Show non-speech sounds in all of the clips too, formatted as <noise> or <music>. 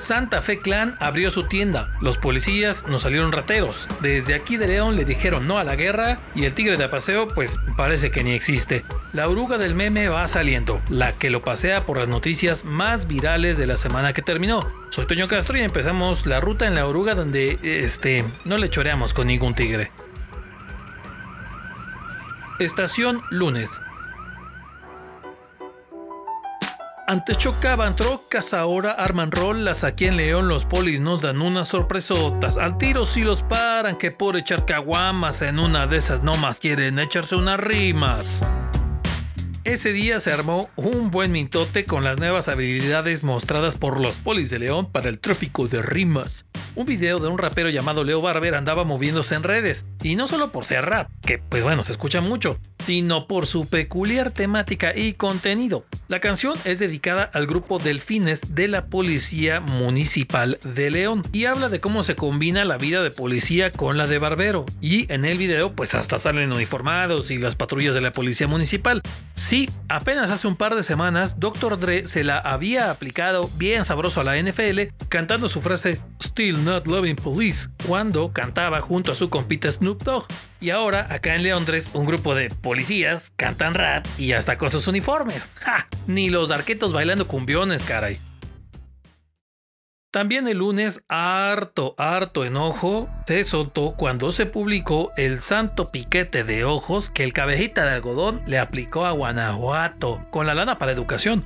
Santa Fe Clan abrió su tienda. Los policías nos salieron rateros. Desde aquí de León le dijeron no a la guerra y el tigre de paseo pues parece que ni existe. La oruga del meme va saliendo, la que lo pasea por las noticias más virales de la semana que terminó. Soy Toño Castro y empezamos la ruta en la oruga donde este no le choreamos con ningún tigre. Estación lunes. Antes chocaban trocas, ahora arman rolas. Aquí en León los polis nos dan unas sorpresotas. Al tiro si los paran, que por echar caguamas en una de esas nomás quieren echarse unas rimas. Ese día se armó un buen mintote con las nuevas habilidades mostradas por los polis de León para el tráfico de rimas. Un video de un rapero llamado Leo Barber andaba moviéndose en redes, y no solo por ser rap, que pues bueno, se escucha mucho, sino por su peculiar temática y contenido. La canción es dedicada al grupo Delfines de la Policía Municipal de León y habla de cómo se combina la vida de policía con la de barbero. Y en el video pues hasta salen uniformados y las patrullas de la Policía Municipal. Sí, apenas hace un par de semanas Dr. Dre se la había aplicado bien sabroso a la NFL cantando su frase Still Not Loving Police cuando cantaba junto a su compita Snoop Dogg. Y ahora acá en Leondres un grupo de policías cantan rap y hasta con sus uniformes. ¡Ja! Ni los arquetos bailando cumbiones, caray. También el lunes, harto, harto enojo se soltó cuando se publicó el santo piquete de ojos que el cabejita de algodón le aplicó a Guanajuato con la lana para educación.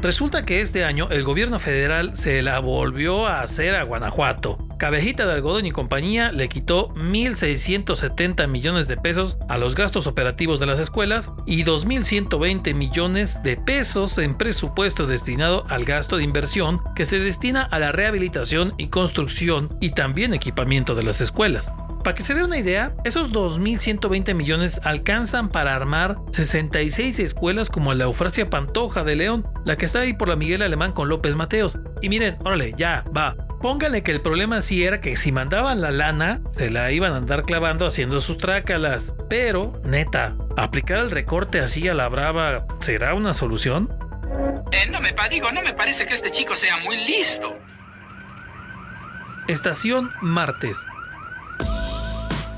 Resulta que este año el gobierno federal se la volvió a hacer a Guanajuato. Cabejita de Algodón y compañía le quitó 1.670 millones de pesos a los gastos operativos de las escuelas y 2.120 millones de pesos en presupuesto destinado al gasto de inversión que se destina a la rehabilitación y construcción y también equipamiento de las escuelas. Para que se dé una idea, esos 2.120 millones alcanzan para armar 66 escuelas como la Eufrasia Pantoja de León, la que está ahí por la Miguel Alemán con López Mateos. Y miren, órale, ya, va. Póngale que el problema sí era que si mandaban la lana, se la iban a andar clavando haciendo sus trácalas. Pero, neta, aplicar el recorte así a la brava, ¿será una solución? Eh, no me digo, no me parece que este chico sea muy listo. Estación Martes.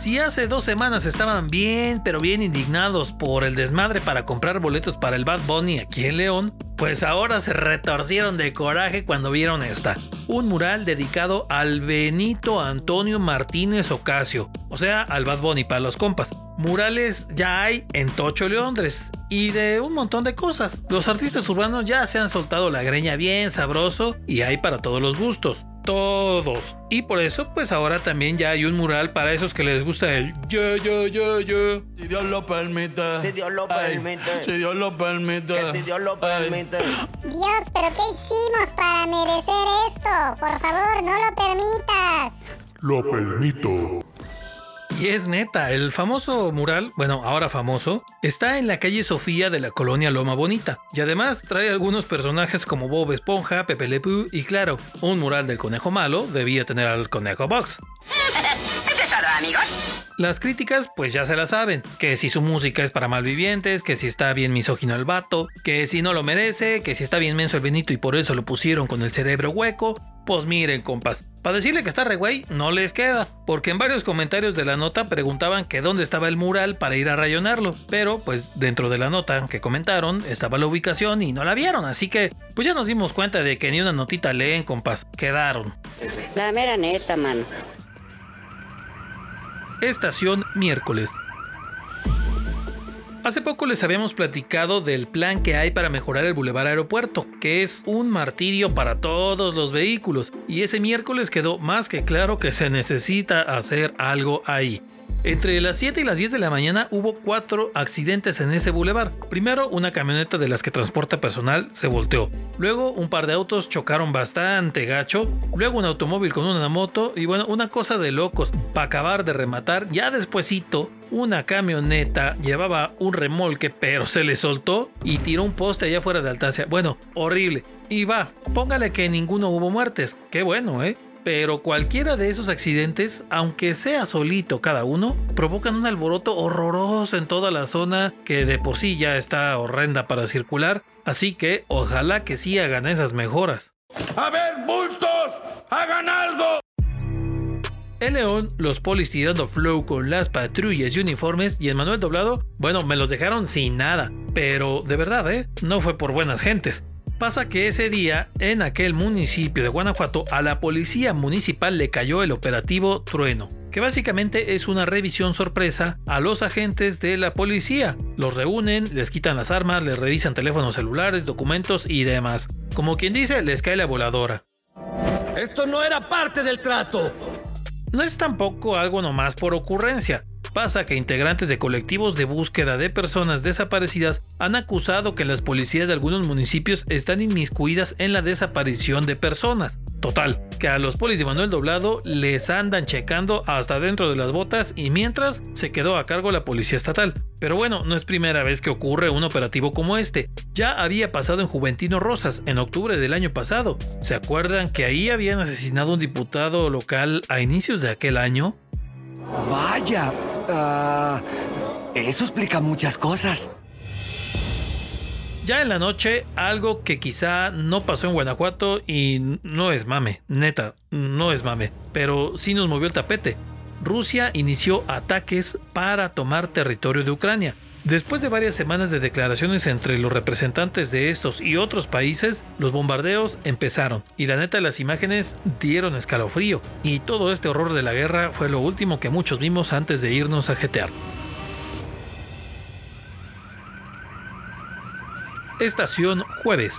Si hace dos semanas estaban bien, pero bien indignados por el desmadre para comprar boletos para el Bad Bunny aquí en León, pues ahora se retorcieron de coraje cuando vieron esta. Un mural dedicado al Benito Antonio Martínez Ocasio, o sea, al Bad Bunny para los compas. Murales ya hay en Tocho Leondres y de un montón de cosas. Los artistas urbanos ya se han soltado la greña bien sabroso y hay para todos los gustos todos. Y por eso, pues ahora también ya hay un mural para esos que les gusta el yo, yo, yo, yo. Si Dios lo permite. Si Dios lo permite. Si Dios lo permite. Que si Dios lo permite. Dios, pero ¿qué hicimos para merecer esto? Por favor, no lo permitas. Lo permito. Y es neta, el famoso mural, bueno, ahora famoso, está en la calle Sofía de la colonia Loma Bonita. Y además trae algunos personajes como Bob Esponja, Pepe Le Pew y claro, un mural del conejo malo debía tener al conejo Box. Eso es todo, amigos. Las críticas, pues ya se la saben, que si su música es para malvivientes, que si está bien misógino el vato, que si no lo merece, que si está bien menso el Benito y por eso lo pusieron con el cerebro hueco, pues miren, compas, para decirle que está re güey, no les queda, porque en varios comentarios de la nota preguntaban que dónde estaba el mural para ir a rayonarlo, pero pues dentro de la nota que comentaron estaba la ubicación y no la vieron, así que pues ya nos dimos cuenta de que ni una notita leen, compas, quedaron. La mera neta, mano. Estación miércoles. Hace poco les habíamos platicado del plan que hay para mejorar el Boulevard Aeropuerto, que es un martirio para todos los vehículos, y ese miércoles quedó más que claro que se necesita hacer algo ahí. Entre las 7 y las 10 de la mañana hubo cuatro accidentes en ese bulevar. Primero, una camioneta de las que transporta personal se volteó. Luego, un par de autos chocaron bastante gacho. Luego, un automóvil con una moto. Y bueno, una cosa de locos. Para acabar de rematar, ya despuesito, una camioneta llevaba un remolque, pero se le soltó y tiró un poste allá fuera de Altacia. Bueno, horrible. Y va, póngale que ninguno hubo muertes. Qué bueno, ¿eh? Pero cualquiera de esos accidentes, aunque sea solito cada uno, provocan un alboroto horroroso en toda la zona que de por sí ya está horrenda para circular. Así que ojalá que sí hagan esas mejoras. A ver, bultos, hagan algo. En León, los polis tirando flow con las patrullas y uniformes y en Manuel Doblado, bueno, me los dejaron sin nada. Pero de verdad, ¿eh? No fue por buenas gentes. Pasa que ese día, en aquel municipio de Guanajuato, a la policía municipal le cayó el operativo Trueno, que básicamente es una revisión sorpresa a los agentes de la policía. Los reúnen, les quitan las armas, les revisan teléfonos celulares, documentos y demás. Como quien dice, les cae la voladora. Esto no era parte del trato. No es tampoco algo nomás por ocurrencia. Pasa que integrantes de colectivos de búsqueda de personas desaparecidas han acusado que las policías de algunos municipios están inmiscuidas en la desaparición de personas. Total, que a los polis de Manuel Doblado les andan checando hasta dentro de las botas y mientras se quedó a cargo la policía estatal. Pero bueno, no es primera vez que ocurre un operativo como este. Ya había pasado en Juventino Rosas, en octubre del año pasado. ¿Se acuerdan que ahí habían asesinado a un diputado local a inicios de aquel año? Vaya, ah, eso explica muchas cosas. Ya en la noche, algo que quizá no pasó en Guanajuato y no es mame, neta, no es mame, pero sí nos movió el tapete. Rusia inició ataques para tomar territorio de Ucrania. Después de varias semanas de declaraciones entre los representantes de estos y otros países, los bombardeos empezaron y la neta las imágenes dieron escalofrío y todo este horror de la guerra fue lo último que muchos vimos antes de irnos a jetear. Estación jueves.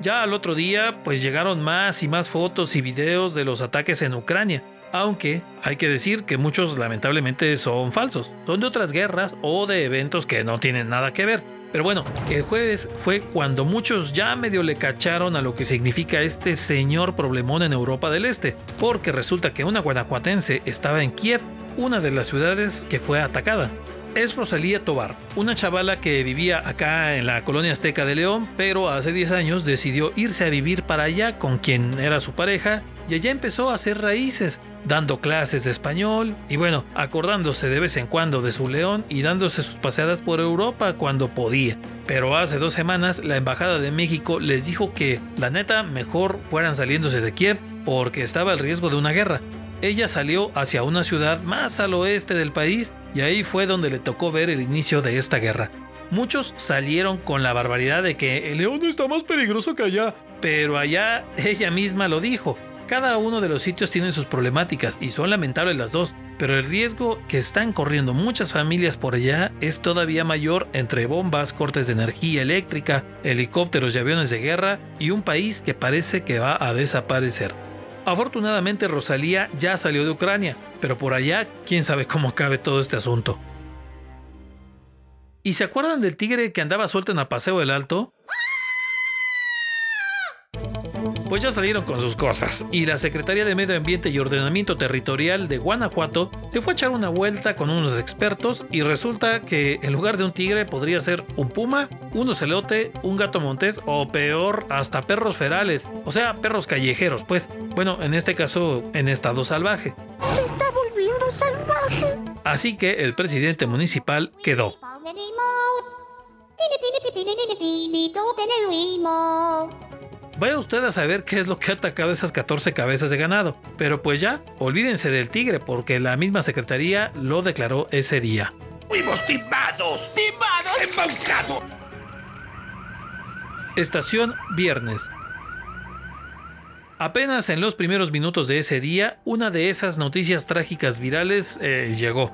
Ya al otro día, pues llegaron más y más fotos y videos de los ataques en Ucrania, aunque hay que decir que muchos lamentablemente son falsos, son de otras guerras o de eventos que no tienen nada que ver. Pero bueno, el jueves fue cuando muchos ya medio le cacharon a lo que significa este señor problemón en Europa del Este, porque resulta que una guanajuatense estaba en Kiev, una de las ciudades que fue atacada es Rosalía Tobar, una chavala que vivía acá en la colonia azteca de León, pero hace 10 años decidió irse a vivir para allá con quien era su pareja y allá empezó a hacer raíces, dando clases de español y bueno, acordándose de vez en cuando de su león y dándose sus paseadas por Europa cuando podía. Pero hace dos semanas la Embajada de México les dijo que la neta mejor fueran saliéndose de Kiev porque estaba el riesgo de una guerra. Ella salió hacia una ciudad más al oeste del país y ahí fue donde le tocó ver el inicio de esta guerra. Muchos salieron con la barbaridad de que el león está más peligroso que allá, pero allá ella misma lo dijo. Cada uno de los sitios tiene sus problemáticas y son lamentables las dos, pero el riesgo que están corriendo muchas familias por allá es todavía mayor entre bombas, cortes de energía eléctrica, helicópteros y aviones de guerra y un país que parece que va a desaparecer. Afortunadamente Rosalía ya salió de Ucrania, pero por allá quién sabe cómo cabe todo este asunto. ¿Y se acuerdan del tigre que andaba suelto en Apaseo del Alto? Pues ya salieron con sus cosas y la Secretaría de Medio Ambiente y Ordenamiento Territorial de Guanajuato se fue a echar una vuelta con unos expertos y resulta que en lugar de un tigre podría ser un puma, un ocelote, un gato montés o peor, hasta perros ferales, o sea, perros callejeros, pues. Bueno, en este caso, en estado salvaje. Se está volviendo salvaje. Así que el presidente municipal quedó. Vaya usted a saber qué es lo que ha atacado esas 14 cabezas de ganado. Pero pues ya, olvídense del tigre porque la misma secretaría lo declaró ese día. Fuimos timados. Timados. Embaucados. Estación Viernes. Apenas en los primeros minutos de ese día, una de esas noticias trágicas virales eh, llegó.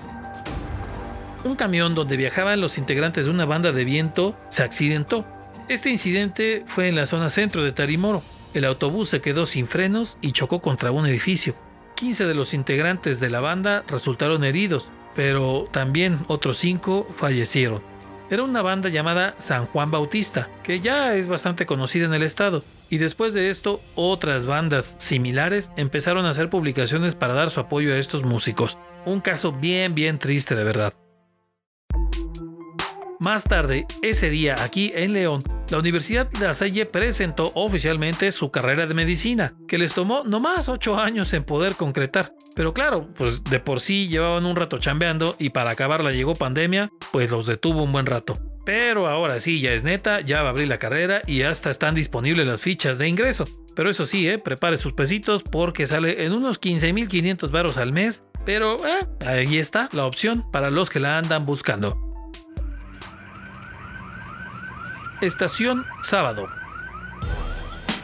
Un camión donde viajaban los integrantes de una banda de viento se accidentó. Este incidente fue en la zona centro de Tarimoro. El autobús se quedó sin frenos y chocó contra un edificio. 15 de los integrantes de la banda resultaron heridos, pero también otros 5 fallecieron. Era una banda llamada San Juan Bautista, que ya es bastante conocida en el estado, y después de esto otras bandas similares empezaron a hacer publicaciones para dar su apoyo a estos músicos. Un caso bien bien triste de verdad. Más tarde, ese día aquí en León, la Universidad de La Salle presentó oficialmente su carrera de medicina, que les tomó nomás 8 años en poder concretar. Pero claro, pues de por sí llevaban un rato chambeando y para acabarla llegó pandemia, pues los detuvo un buen rato. Pero ahora sí, ya es neta, ya va a abrir la carrera y hasta están disponibles las fichas de ingreso. Pero eso sí, ¿eh? prepare sus pesitos porque sale en unos 15.500 baros al mes. Pero eh, ahí está la opción para los que la andan buscando. Estación Sábado.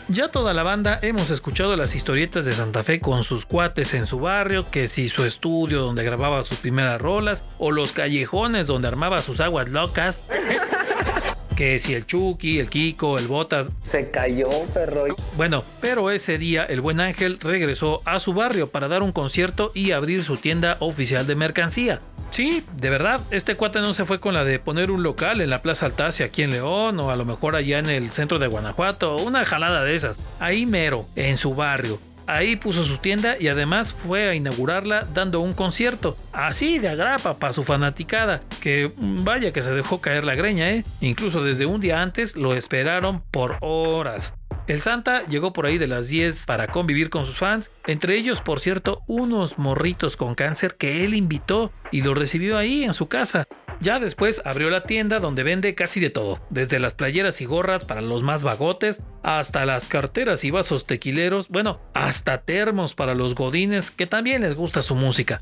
Ya toda la banda hemos escuchado las historietas de Santa Fe con sus cuates en su barrio, que si su estudio donde grababa sus primeras rolas, o los callejones donde armaba sus aguas locas. <laughs> que si el Chucky, el Kiko, el Botas. Se cayó, perro. Bueno, pero ese día el buen Ángel regresó a su barrio para dar un concierto y abrir su tienda oficial de mercancía. Sí, de verdad, este cuate no se fue con la de poner un local en la Plaza Altacia aquí en León o a lo mejor allá en el centro de Guanajuato, una jalada de esas. Ahí mero, en su barrio. Ahí puso su tienda y además fue a inaugurarla dando un concierto. Así de agrapa para su fanaticada. Que vaya que se dejó caer la greña, ¿eh? Incluso desde un día antes lo esperaron por horas. El Santa llegó por ahí de las 10 para convivir con sus fans, entre ellos, por cierto, unos morritos con cáncer que él invitó y lo recibió ahí en su casa. Ya después abrió la tienda donde vende casi de todo, desde las playeras y gorras para los más vagotes, hasta las carteras y vasos tequileros, bueno, hasta termos para los godines que también les gusta su música.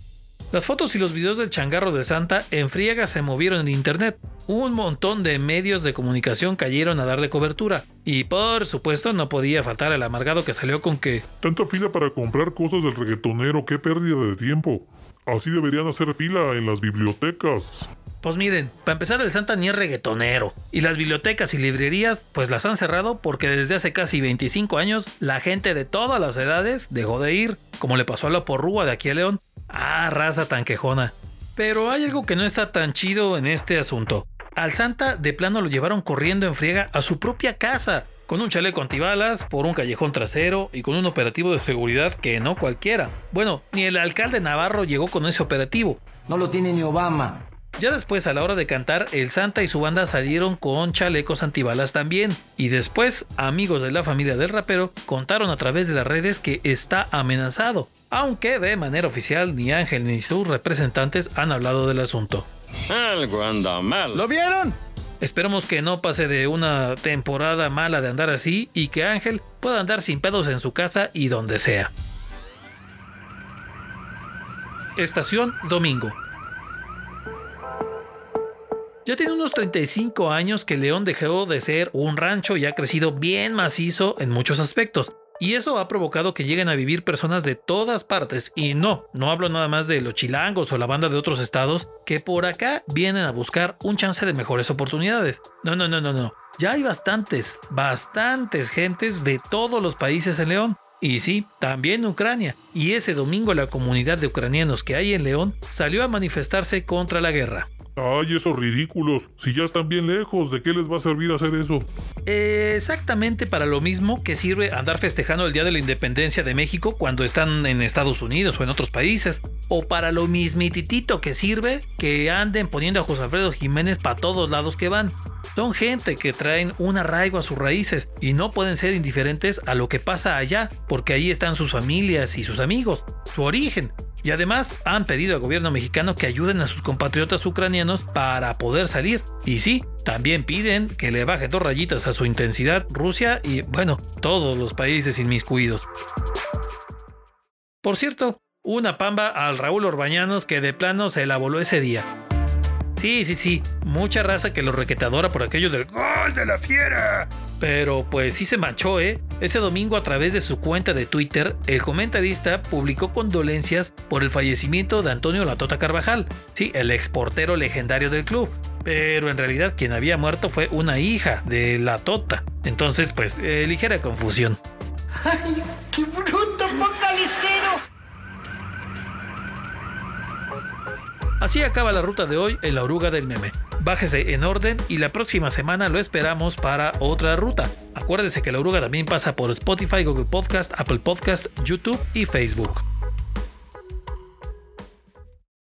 Las fotos y los videos del changarro de Santa en friega se movieron en internet. Un montón de medios de comunicación cayeron a darle cobertura. Y por supuesto no podía faltar el amargado que salió con que... Tanta fila para comprar cosas del reggaetonero, qué pérdida de tiempo. Así deberían hacer fila en las bibliotecas. Pues miren, para empezar el Santa ni es reggaetonero. Y las bibliotecas y librerías pues las han cerrado porque desde hace casi 25 años la gente de todas las edades dejó de ir, como le pasó a la porrúa de aquí a León. Ah, raza tan quejona. Pero hay algo que no está tan chido en este asunto. Al Santa de plano lo llevaron corriendo en friega a su propia casa, con un chaleco antibalas, por un callejón trasero y con un operativo de seguridad que no cualquiera. Bueno, ni el alcalde Navarro llegó con ese operativo. No lo tiene ni Obama. Ya después, a la hora de cantar, el Santa y su banda salieron con chalecos antibalas también. Y después, amigos de la familia del rapero contaron a través de las redes que está amenazado aunque de manera oficial ni Ángel ni sus representantes han hablado del asunto. Algo anda mal. ¿Lo vieron? Esperemos que no pase de una temporada mala de andar así y que Ángel pueda andar sin pedos en su casa y donde sea. Estación Domingo. Ya tiene unos 35 años que León dejó de ser un rancho y ha crecido bien macizo en muchos aspectos. Y eso ha provocado que lleguen a vivir personas de todas partes. Y no, no hablo nada más de los chilangos o la banda de otros estados que por acá vienen a buscar un chance de mejores oportunidades. No, no, no, no, no. Ya hay bastantes, bastantes gentes de todos los países en León. Y sí, también Ucrania. Y ese domingo la comunidad de ucranianos que hay en León salió a manifestarse contra la guerra. Ay, esos ridículos. Si ya están bien lejos, ¿de qué les va a servir hacer eso? exactamente para lo mismo que sirve andar festejando el Día de la Independencia de México cuando están en Estados Unidos o en otros países. O para lo mismititito que sirve que anden poniendo a José Alfredo Jiménez para todos lados que van. Son gente que traen un arraigo a sus raíces y no pueden ser indiferentes a lo que pasa allá, porque ahí están sus familias y sus amigos, su origen. Y además han pedido al gobierno mexicano que ayuden a sus compatriotas ucranianos para poder salir. Y sí, también piden que le baje dos rayitas a su intensidad Rusia y, bueno, todos los países inmiscuidos. Por cierto, una pamba al Raúl Orbañanos que de plano se la voló ese día. Sí, sí, sí. Mucha raza que lo requetadora por aquello del gol de la fiera. Pero pues sí se manchó, ¿eh? Ese domingo a través de su cuenta de Twitter, el comentarista publicó condolencias por el fallecimiento de Antonio Latota Carvajal, sí, el exportero legendario del club. Pero en realidad quien había muerto fue una hija de la Tota. Entonces, pues, eh, ligera confusión. ¡Ay, qué Así acaba la ruta de hoy en la oruga del meme. Bájese en orden y la próxima semana lo esperamos para otra ruta. Acuérdese que la oruga también pasa por Spotify, Google Podcast, Apple Podcast, YouTube y Facebook.